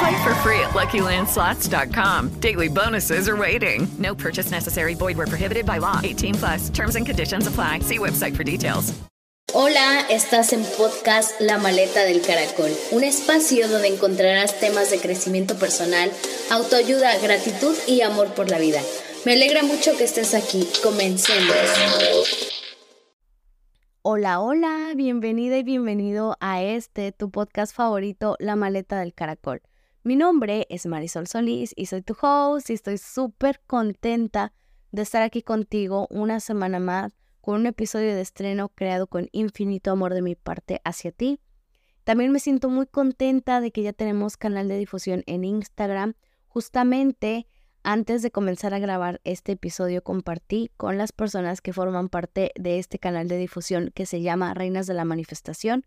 Play for free at LuckyLandSlots.com. Daily bonuses are waiting. No purchase necessary. Void where prohibited by law. 18 plus. Terms and conditions apply. See website for details. Hola, estás en podcast La Maleta del Caracol, un espacio donde encontrarás temas de crecimiento personal, autoayuda, gratitud y amor por la vida. Me alegra mucho que estés aquí. Comencemos. Hola, hola, bienvenida y bienvenido a este, tu podcast favorito, La Maleta del Caracol. Mi nombre es Marisol Solís y soy tu host y estoy súper contenta de estar aquí contigo una semana más con un episodio de estreno creado con infinito amor de mi parte hacia ti. También me siento muy contenta de que ya tenemos canal de difusión en Instagram. Justamente antes de comenzar a grabar este episodio compartí con las personas que forman parte de este canal de difusión que se llama Reinas de la Manifestación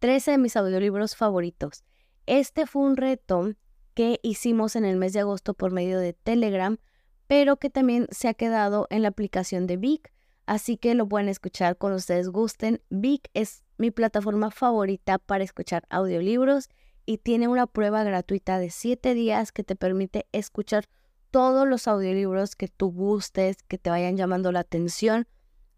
13 de mis audiolibros favoritos. Este fue un reto que hicimos en el mes de agosto por medio de Telegram, pero que también se ha quedado en la aplicación de Vic, así que lo pueden escuchar cuando ustedes gusten. Vic es mi plataforma favorita para escuchar audiolibros y tiene una prueba gratuita de 7 días que te permite escuchar todos los audiolibros que tú gustes, que te vayan llamando la atención,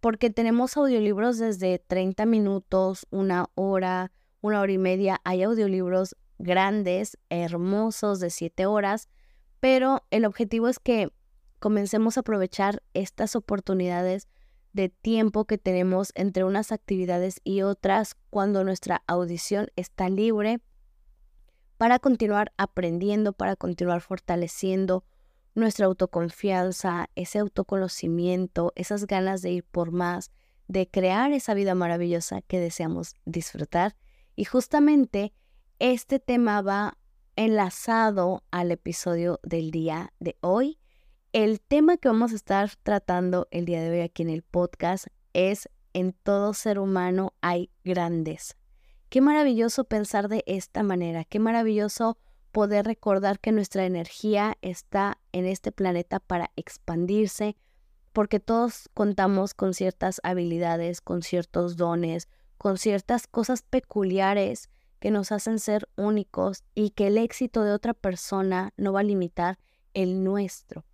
porque tenemos audiolibros desde 30 minutos, una hora, una hora y media. Hay audiolibros grandes, hermosos, de 7 horas, pero el objetivo es que comencemos a aprovechar estas oportunidades de tiempo que tenemos entre unas actividades y otras cuando nuestra audición está libre para continuar aprendiendo, para continuar fortaleciendo nuestra autoconfianza, ese autoconocimiento, esas ganas de ir por más, de crear esa vida maravillosa que deseamos disfrutar. Y justamente este tema va enlazado al episodio del día de hoy. El tema que vamos a estar tratando el día de hoy aquí en el podcast es en todo ser humano hay grandes. Qué maravilloso pensar de esta manera, qué maravilloso poder recordar que nuestra energía está en este planeta para expandirse, porque todos contamos con ciertas habilidades, con ciertos dones, con ciertas cosas peculiares que nos hacen ser únicos y que el éxito de otra persona no va a limitar el nuestro.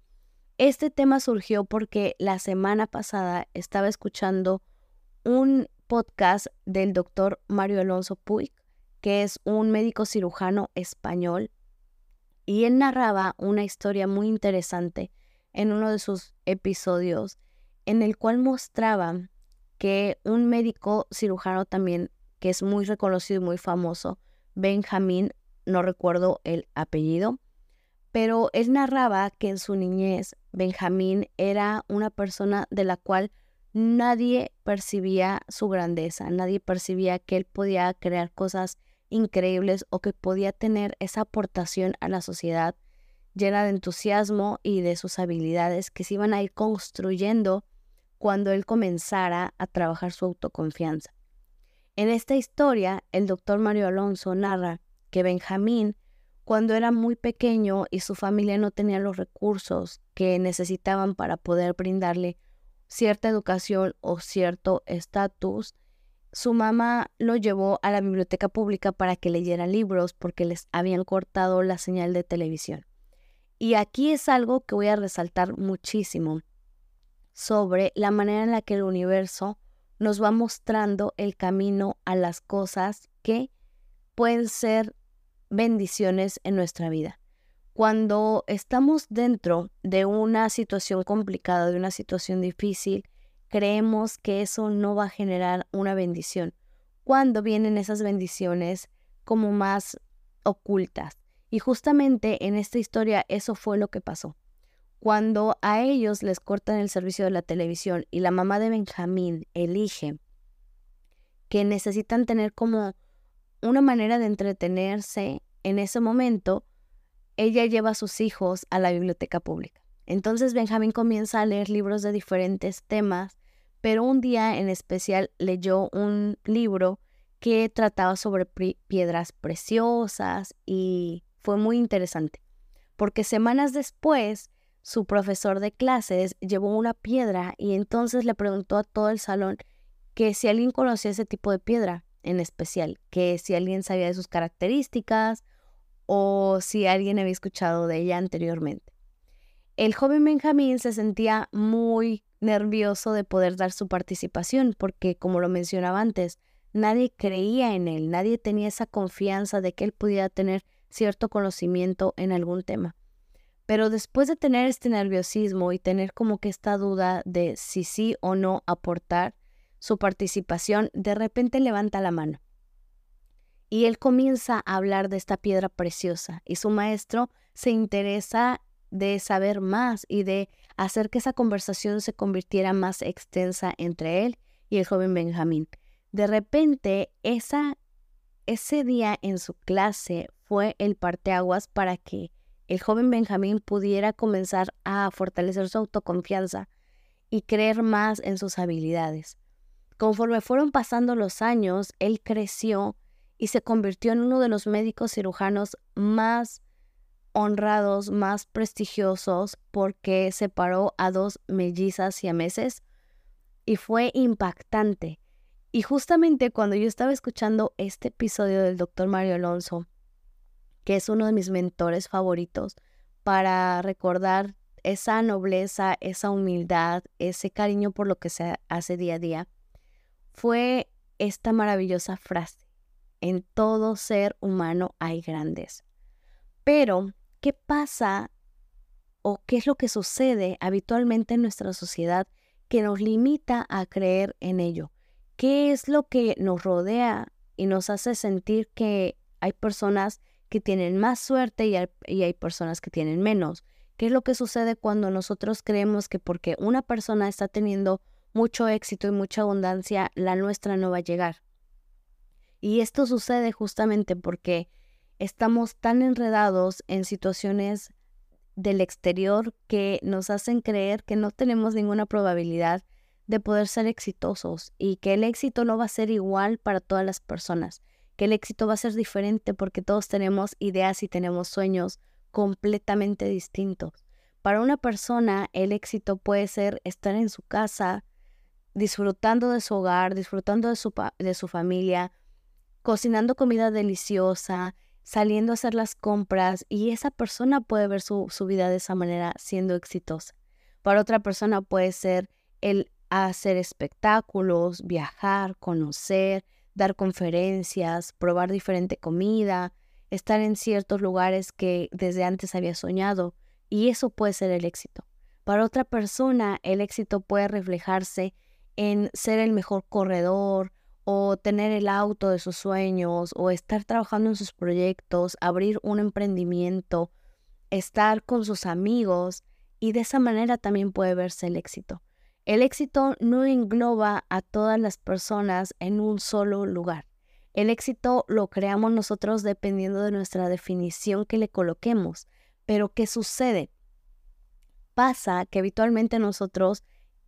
Este tema surgió porque la semana pasada estaba escuchando un podcast del doctor Mario Alonso Puig, que es un médico cirujano español, y él narraba una historia muy interesante en uno de sus episodios, en el cual mostraba que un médico cirujano también, que es muy reconocido y muy famoso, Benjamín, no recuerdo el apellido, pero él narraba que en su niñez Benjamín era una persona de la cual nadie percibía su grandeza, nadie percibía que él podía crear cosas increíbles o que podía tener esa aportación a la sociedad llena de entusiasmo y de sus habilidades que se iban a ir construyendo cuando él comenzara a trabajar su autoconfianza. En esta historia, el doctor Mario Alonso narra que Benjamín, cuando era muy pequeño y su familia no tenía los recursos que necesitaban para poder brindarle cierta educación o cierto estatus, su mamá lo llevó a la biblioteca pública para que leyera libros porque les habían cortado la señal de televisión. Y aquí es algo que voy a resaltar muchísimo sobre la manera en la que el universo nos va mostrando el camino a las cosas que pueden ser bendiciones en nuestra vida. Cuando estamos dentro de una situación complicada, de una situación difícil, creemos que eso no va a generar una bendición. cuando vienen esas bendiciones como más ocultas. Y justamente en esta historia eso fue lo que pasó. Cuando a ellos les cortan el servicio de la televisión y la mamá de Benjamín elige que necesitan tener como una manera de entretenerse en ese momento, ella lleva a sus hijos a la biblioteca pública. Entonces Benjamín comienza a leer libros de diferentes temas, pero un día en especial leyó un libro que trataba sobre piedras preciosas y fue muy interesante, porque semanas después su profesor de clases llevó una piedra y entonces le preguntó a todo el salón que si alguien conocía ese tipo de piedra en especial, que si alguien sabía de sus características o si alguien había escuchado de ella anteriormente. El joven Benjamín se sentía muy nervioso de poder dar su participación porque, como lo mencionaba antes, nadie creía en él, nadie tenía esa confianza de que él pudiera tener cierto conocimiento en algún tema. Pero después de tener este nerviosismo y tener como que esta duda de si sí o no aportar su participación, de repente levanta la mano. Y él comienza a hablar de esta piedra preciosa y su maestro se interesa de saber más y de hacer que esa conversación se convirtiera más extensa entre él y el joven Benjamín. De repente, esa, ese día en su clase fue el parteaguas para que el joven Benjamín pudiera comenzar a fortalecer su autoconfianza y creer más en sus habilidades. Conforme fueron pasando los años, él creció y se convirtió en uno de los médicos cirujanos más honrados, más prestigiosos, porque separó a dos mellizas y a meses y fue impactante. Y justamente cuando yo estaba escuchando este episodio del doctor Mario Alonso, que es uno de mis mentores favoritos, para recordar esa nobleza, esa humildad, ese cariño por lo que se hace día a día, fue esta maravillosa frase, en todo ser humano hay grandes. Pero, ¿qué pasa o qué es lo que sucede habitualmente en nuestra sociedad que nos limita a creer en ello? ¿Qué es lo que nos rodea y nos hace sentir que hay personas que tienen más suerte y hay, personas que tienen menos. ¿Qué es lo que sucede cuando nosotros creemos que porque una persona está teniendo mucho éxito y mucha abundancia, la nuestra no va a llegar? Y esto sucede justamente porque estamos tan enredados en situaciones del exterior que nos hacen creer que no tenemos ninguna probabilidad de poder ser exitosos y que el éxito no va a ser igual para todas las personas que el éxito va a ser diferente porque todos tenemos ideas y tenemos sueños completamente distintos. Para una persona, el éxito puede ser estar en su casa, disfrutando de su hogar, disfrutando de su, de su familia, cocinando comida deliciosa, saliendo a hacer las compras y esa persona puede ver su, su vida de esa manera siendo exitosa. Para otra persona puede ser el hacer espectáculos, viajar, conocer, dar conferencias, probar diferente comida, estar en ciertos lugares que desde antes había soñado, y eso puede ser el éxito. Para otra persona, el éxito puede reflejarse en ser el mejor corredor, o tener el auto de sus sueños, o estar trabajando en sus proyectos, abrir un emprendimiento, estar con sus amigos, y de esa manera también puede verse el éxito. El éxito no engloba a todas las personas en un solo lugar. El éxito lo creamos nosotros dependiendo de nuestra definición que le coloquemos. Pero ¿qué sucede? Pasa que habitualmente nosotros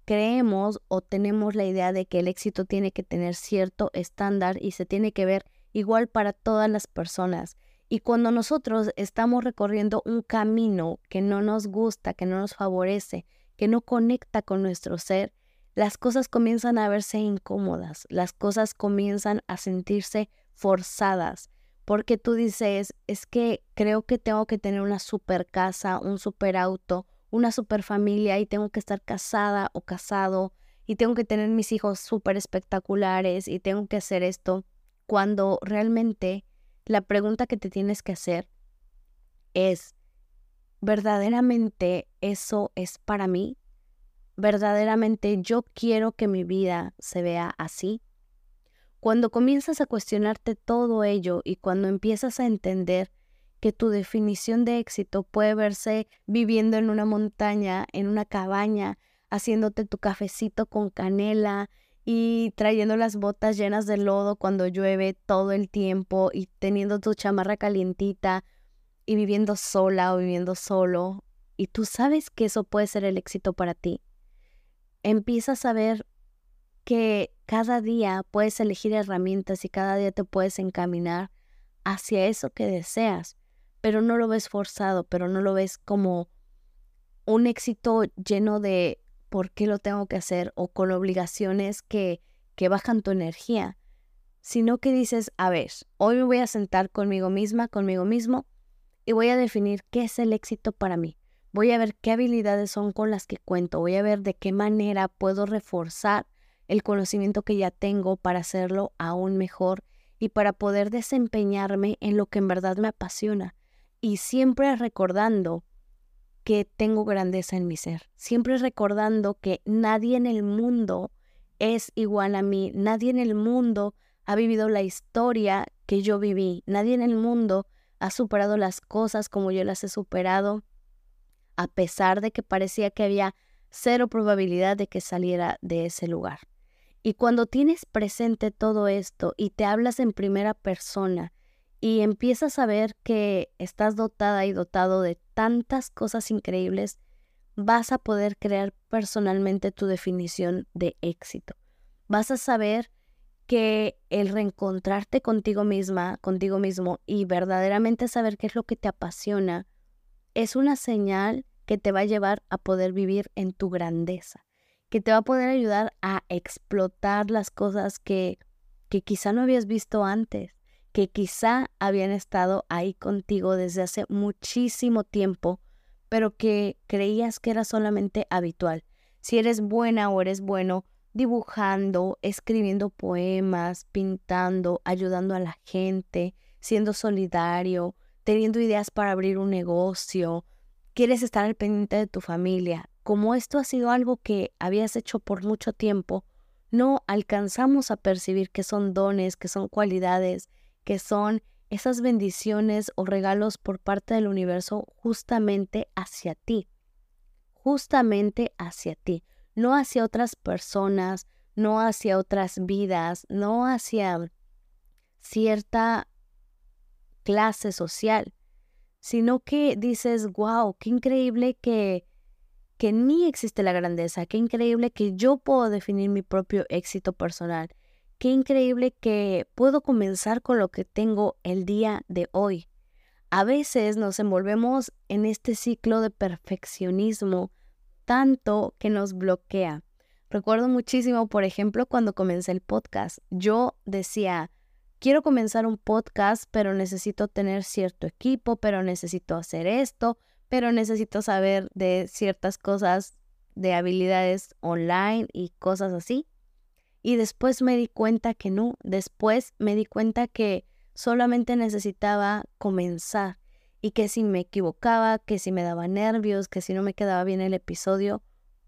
creemos o tenemos la idea de que el éxito tiene que tener cierto estándar y se tiene que ver igual para todas las personas. Y cuando nosotros estamos recorriendo un camino que no nos gusta, que no nos favorece, que no conecta con nuestro ser, las cosas comienzan a verse incómodas, las cosas comienzan a sentirse forzadas, porque tú dices, es que creo que tengo que tener una super casa, un super auto, una super familia y tengo que estar casada o casado y tengo que tener mis hijos súper espectaculares y tengo que hacer esto, cuando realmente la pregunta que te tienes que hacer es, ¿verdaderamente eso es para mí? ¿Verdaderamente yo quiero que mi vida se vea así? Cuando comienzas a cuestionarte todo ello y cuando empiezas a entender que tu definición de éxito puede verse viviendo en una montaña, en una cabaña, haciéndote tu cafecito con canela y trayendo las botas llenas de lodo cuando llueve todo el tiempo y teniendo tu chamarra calientita y viviendo sola o viviendo solo y tú sabes que eso puede ser el éxito para ti, empiezas a ver que cada día puedes elegir herramientas y cada día te puedes encaminar hacia eso que deseas, pero no lo ves forzado, pero no lo ves como un éxito lleno de por qué lo tengo que hacer o con obligaciones que, que bajan tu energía, sino que dices, a ver, hoy me voy a sentar conmigo misma, conmigo mismo, y voy a definir qué es el éxito para mí. Voy a ver qué habilidades son con las que cuento, voy a ver de qué manera puedo reforzar el conocimiento que ya tengo para hacerlo aún mejor y para poder desempeñarme en lo que en verdad me apasiona. Y siempre recordando que tengo grandeza en mi ser, siempre recordando que nadie en el mundo es igual a mí, nadie en el mundo ha vivido la historia que yo viví, nadie en el mundo ha superado las cosas como yo las he superado, a pesar de que parecía que había cero probabilidad de que saliera de ese lugar. Y cuando tienes presente todo esto y te hablas en primera persona y empiezas a ver que estás dotada y dotado de tantas cosas increíbles, vas a poder crear personalmente tu definición de éxito. Vas a saber que el reencontrarte contigo misma, contigo mismo y verdaderamente saber qué es lo que te apasiona, es una señal que te va a llevar a poder vivir en tu grandeza que te va a poder ayudar a explotar las cosas que, que quizá no habías visto antes, que quizá habían estado ahí contigo desde hace muchísimo tiempo, pero que creías que era solamente habitual. Si eres buena o eres bueno dibujando, escribiendo poemas, pintando, ayudando a la gente, siendo solidario, teniendo ideas para abrir un negocio, quieres estar al pendiente de tu familia, como esto ha sido algo que habías hecho por mucho tiempo, no alcanzamos a percibir que son dones, que son cualidades, que son esas bendiciones o regalos por parte del universo justamente hacia ti, justamente hacia ti, no hacia otras personas, no hacia otras vidas, no hacia cierta clase social, sino que dices, wow, qué increíble que que en existe la grandeza, qué increíble que yo puedo definir mi propio éxito personal, qué increíble que puedo comenzar con lo que tengo el día de hoy. A veces nos envolvemos en este ciclo de perfeccionismo tanto que nos bloquea. Recuerdo muchísimo, por ejemplo, cuando comencé el podcast. Yo decía, quiero comenzar un podcast, pero necesito tener cierto equipo, pero necesito hacer esto, pero necesito saber de ciertas cosas, de habilidades online y cosas así. Y después me di cuenta que no, después me di cuenta que solamente necesitaba comenzar y que si me equivocaba, que si me daba nervios, que si no me quedaba bien el episodio,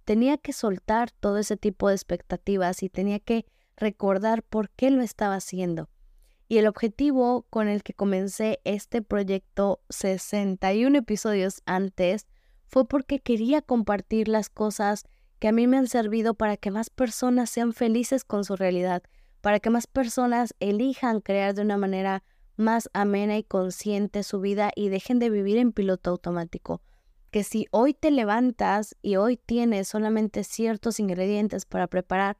tenía que soltar todo ese tipo de expectativas y tenía que recordar por qué lo estaba haciendo. Y el objetivo con el que comencé este proyecto 61 episodios antes fue porque quería compartir las cosas que a mí me han servido para que más personas sean felices con su realidad, para que más personas elijan crear de una manera más amena y consciente su vida y dejen de vivir en piloto automático. Que si hoy te levantas y hoy tienes solamente ciertos ingredientes para preparar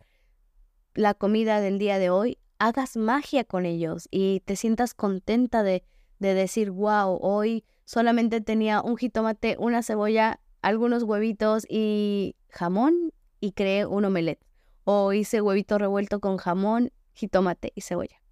la comida del día de hoy, hagas magia con ellos y te sientas contenta de, de decir, wow, hoy solamente tenía un jitomate, una cebolla, algunos huevitos y jamón y creé un omelette. O hice huevito revuelto con jamón, jitomate y cebolla.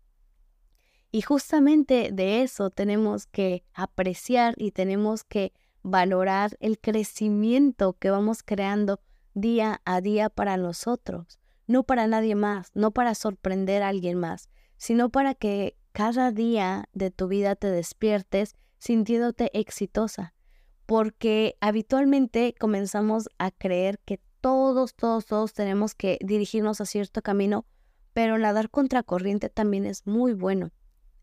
Y justamente de eso tenemos que apreciar y tenemos que valorar el crecimiento que vamos creando día a día para nosotros no para nadie más, no para sorprender a alguien más, sino para que cada día de tu vida te despiertes sintiéndote exitosa, porque habitualmente comenzamos a creer que todos, todos, todos tenemos que dirigirnos a cierto camino, pero nadar contracorriente también es muy bueno.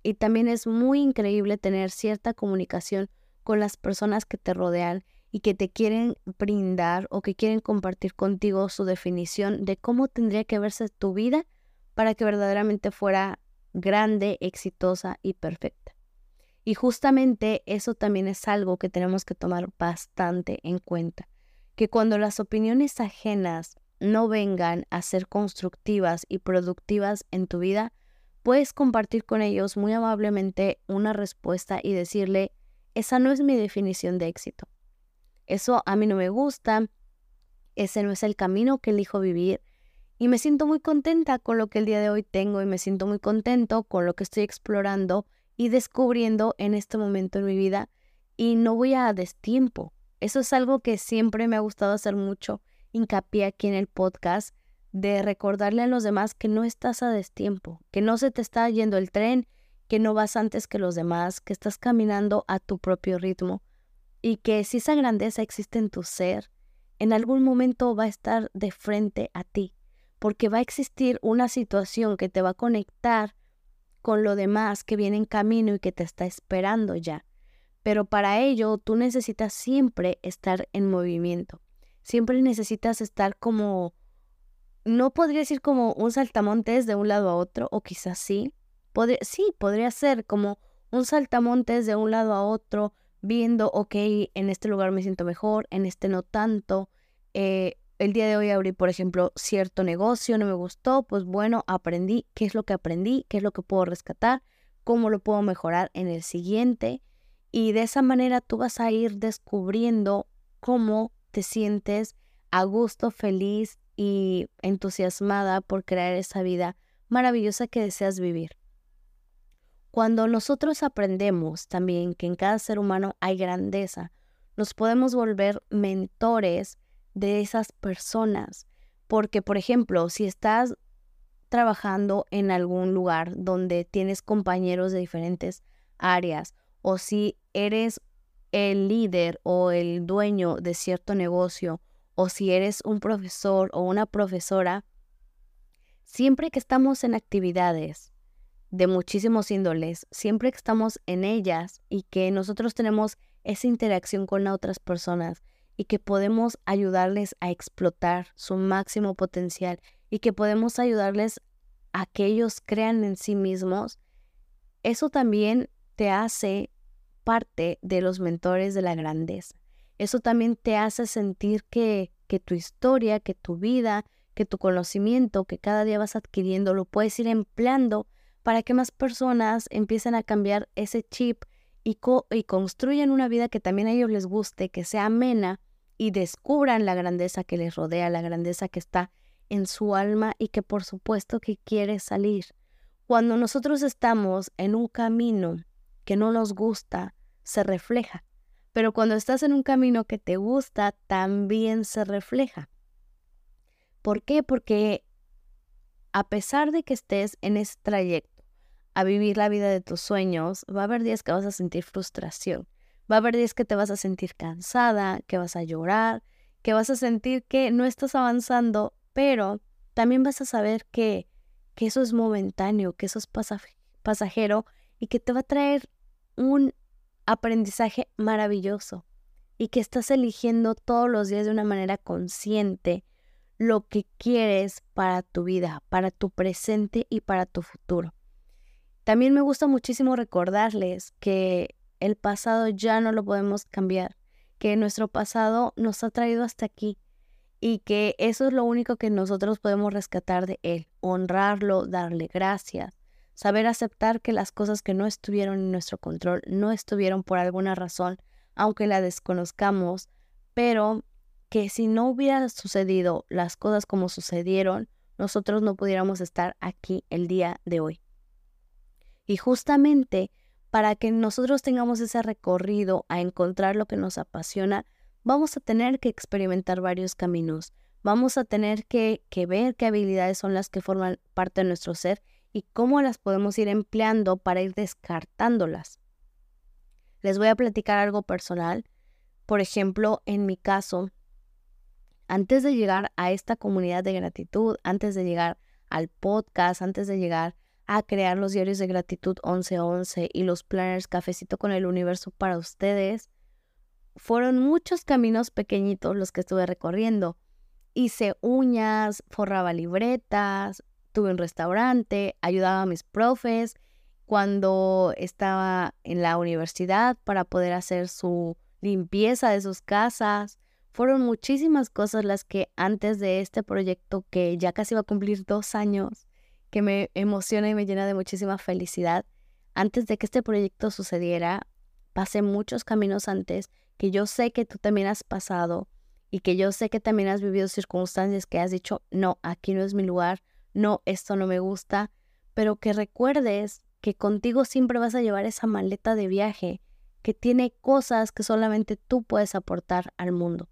Y también es muy increíble tener cierta comunicación con las personas que te rodean y que te quieren brindar o que quieren compartir contigo su definición de cómo tendría que verse tu vida para que verdaderamente fuera grande, exitosa y perfecta. Y justamente eso también es algo que tenemos que tomar bastante en cuenta, que cuando las opiniones ajenas no vengan a ser constructivas y productivas en tu vida, puedes compartir con ellos muy amablemente una respuesta y decirle, esa no es mi definición de éxito. Eso a mí no me gusta, ese no es el camino que elijo vivir y me siento muy contenta con lo que el día de hoy tengo y me siento muy contento con lo que estoy explorando y descubriendo en este momento en mi vida y no voy a destiempo. Eso es algo que siempre me ha gustado hacer mucho hincapié aquí en el podcast de recordarle a los demás que no estás a destiempo, que no se te está yendo el tren, que no vas antes que los demás, que estás caminando a tu propio ritmo y que si esa grandeza existe en tu ser, en algún momento va a estar de frente a ti, porque va a existir una situación que te va a conectar con lo demás que viene en camino y que te está esperando ya. Pero para ello tú necesitas siempre estar en movimiento. Siempre necesitas estar como no podría decir como un saltamontes de un lado a otro, o quizás sí. sí, podría ser como un saltamontes de un lado a otro, viendo, ok, en este lugar me siento mejor, en este no tanto. Eh, el día de hoy abrí, por ejemplo, cierto negocio, no me gustó, pues bueno, aprendí qué es lo que aprendí, qué es lo que puedo rescatar, cómo lo puedo mejorar en el siguiente. Y de esa manera tú vas a ir descubriendo cómo te sientes a gusto, feliz y entusiasmada por crear esa vida maravillosa que deseas vivir. Cuando nosotros aprendemos también que en cada ser humano hay grandeza, nos podemos volver mentores de esas personas. Porque, por ejemplo, si estás trabajando en algún lugar donde tienes compañeros de diferentes áreas o si eres el líder o el dueño de cierto negocio o si eres un profesor o una profesora, siempre que estamos en actividades de muchísimos índoles, siempre que estamos en ellas y que nosotros tenemos esa interacción con otras personas y que podemos ayudarles a explotar su máximo potencial y que podemos ayudarles a que ellos crean en sí mismos, eso también te hace parte de los mentores de la grandeza eso también te hace sentir que, que tu historia, que tu vida, que tu conocimiento que cada día vas adquiriendo lo puedes ir empleando para que más personas empiecen a cambiar ese chip y, y construyan una vida que también a ellos les guste, que sea amena y descubran la grandeza que les rodea, la grandeza que está en su alma y que por supuesto que quiere salir. Cuando nosotros estamos en un camino que no nos gusta, se refleja. Pero cuando estás en un camino que te gusta, también se refleja. ¿Por qué? Porque a pesar de que estés en ese trayecto a vivir la vida de tus sueños, va a haber días que vas a sentir frustración. Va a haber días que te vas a sentir cansada, que vas a llorar, que vas a sentir que no estás avanzando, pero también vas a saber que, que eso es momentáneo, que eso es pasajero y que te va a traer un aprendizaje maravilloso y que estás eligiendo todos los días de una manera consciente lo que quieres para tu vida, para tu presente y para tu futuro. También me gusta muchísimo recordarles que el pasado ya no lo podemos cambiar, que nuestro pasado nos ha traído hasta aquí y que eso es lo único que nosotros podemos rescatar de él, honrarlo, darle gracias, saber aceptar que las cosas que no estuvieron en nuestro control no estuvieron por alguna razón, aunque la desconozcamos, pero que si no hubieran sucedido las cosas como sucedieron, nosotros no pudiéramos estar aquí el día de hoy. Y justamente para que nosotros tengamos ese recorrido a encontrar lo que nos apasiona, vamos a tener que experimentar varios caminos, vamos a tener que, que ver qué habilidades son las que forman parte de nuestro ser y cómo las podemos ir empleando para ir descartándolas. Les voy a platicar algo personal. Por ejemplo, en mi caso, antes de llegar a esta comunidad de gratitud, antes de llegar al podcast, antes de llegar a crear los diarios de gratitud 1111 y los planners Cafecito con el Universo para ustedes, fueron muchos caminos pequeñitos los que estuve recorriendo. Hice uñas, forraba libretas, tuve un restaurante, ayudaba a mis profes cuando estaba en la universidad para poder hacer su limpieza de sus casas. Fueron muchísimas cosas las que antes de este proyecto, que ya casi va a cumplir dos años, que me emociona y me llena de muchísima felicidad, antes de que este proyecto sucediera, pasé muchos caminos antes que yo sé que tú también has pasado y que yo sé que también has vivido circunstancias que has dicho, no, aquí no es mi lugar, no, esto no me gusta, pero que recuerdes que contigo siempre vas a llevar esa maleta de viaje que tiene cosas que solamente tú puedes aportar al mundo,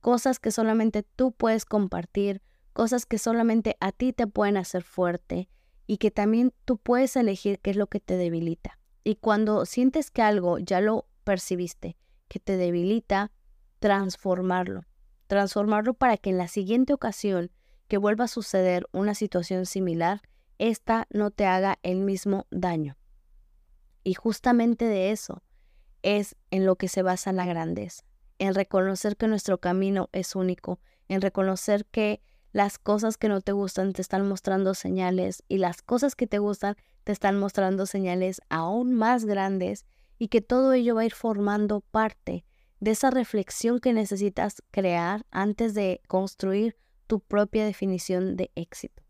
cosas que solamente tú puedes compartir, cosas que solamente a ti te pueden hacer fuerte y que también tú puedes elegir qué es lo que te debilita. Y cuando sientes que algo ya lo percibiste, que te debilita, transformarlo. Transformarlo para que en la siguiente ocasión que vuelva a suceder una situación similar, esta no te haga el mismo daño. Y justamente de eso es en lo que se basa la grandeza, en reconocer que nuestro camino es único, en reconocer que las cosas que no te gustan te están mostrando señales y las cosas que te gustan te están mostrando señales aún más grandes y que todo ello va a ir formando parte de esa reflexión que necesitas crear antes de construir tu propia definición de éxito,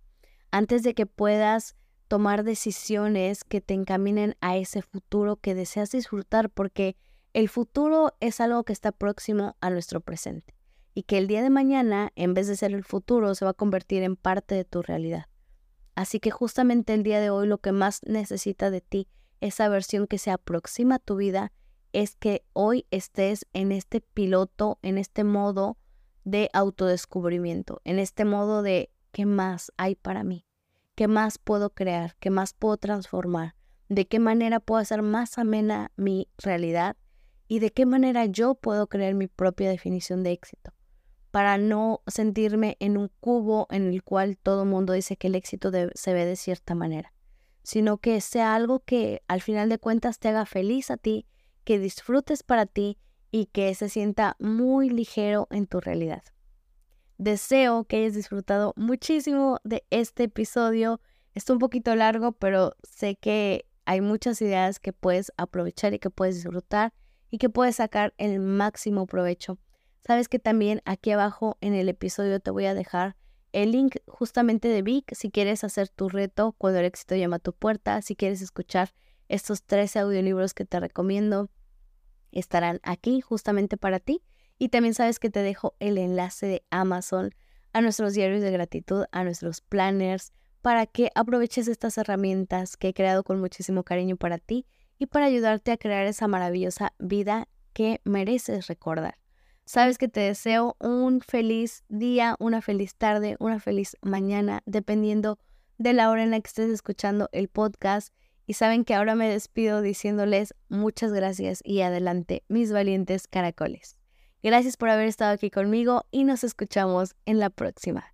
antes de que puedas tomar decisiones que te encaminen a ese futuro que deseas disfrutar, porque el futuro es algo que está próximo a nuestro presente y que el día de mañana, en vez de ser el futuro, se va a convertir en parte de tu realidad. Así que justamente el día de hoy lo que más necesita de ti, esa versión que se aproxima a tu vida, es que hoy estés en este piloto, en este modo de autodescubrimiento, en este modo de qué más hay para mí, qué más puedo crear, qué más puedo transformar, de qué manera puedo hacer más amena mi realidad y de qué manera yo puedo crear mi propia definición de éxito para no sentirme en un cubo en el cual todo mundo dice que el éxito se ve de cierta manera, sino que sea algo que al final de cuentas te haga feliz a ti, que disfrutes para ti y que se sienta muy ligero en tu realidad. Deseo que hayas disfrutado muchísimo de este episodio. Está un poquito largo, pero sé que hay muchas ideas que puedes aprovechar y que puedes disfrutar y que puedes sacar el máximo provecho Sabes que también aquí abajo en el episodio te voy a dejar el link justamente de Vic si quieres hacer tu reto cuando el éxito llama a tu puerta, si quieres escuchar estos 13 audiolibros que te recomiendo, estarán aquí justamente para ti. Y también sabes que te dejo el enlace de Amazon a nuestros diarios de gratitud, a nuestros planners, para que aproveches estas herramientas que he creado con muchísimo cariño para ti y para ayudarte a crear esa maravillosa vida que mereces recordar. Sabes que te deseo un feliz día, una feliz tarde, una feliz mañana, dependiendo de la hora en la que estés escuchando el podcast. Y saben que ahora me despido diciéndoles muchas gracias y adelante, mis valientes caracoles. Gracias por haber estado aquí conmigo y nos escuchamos en la próxima.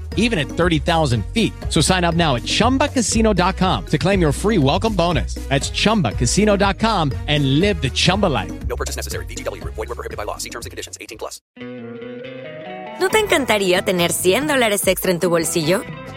even at 30,000 feet. So sign up now at chumbacasino.com to claim your free welcome bonus. That's chumbacasino.com and live the Chumba life. No purchase necessary. DTW, void, were prohibited by law. See terms and conditions 18 plus. ¿No te encantaría tener 100 dólares extra en tu bolsillo?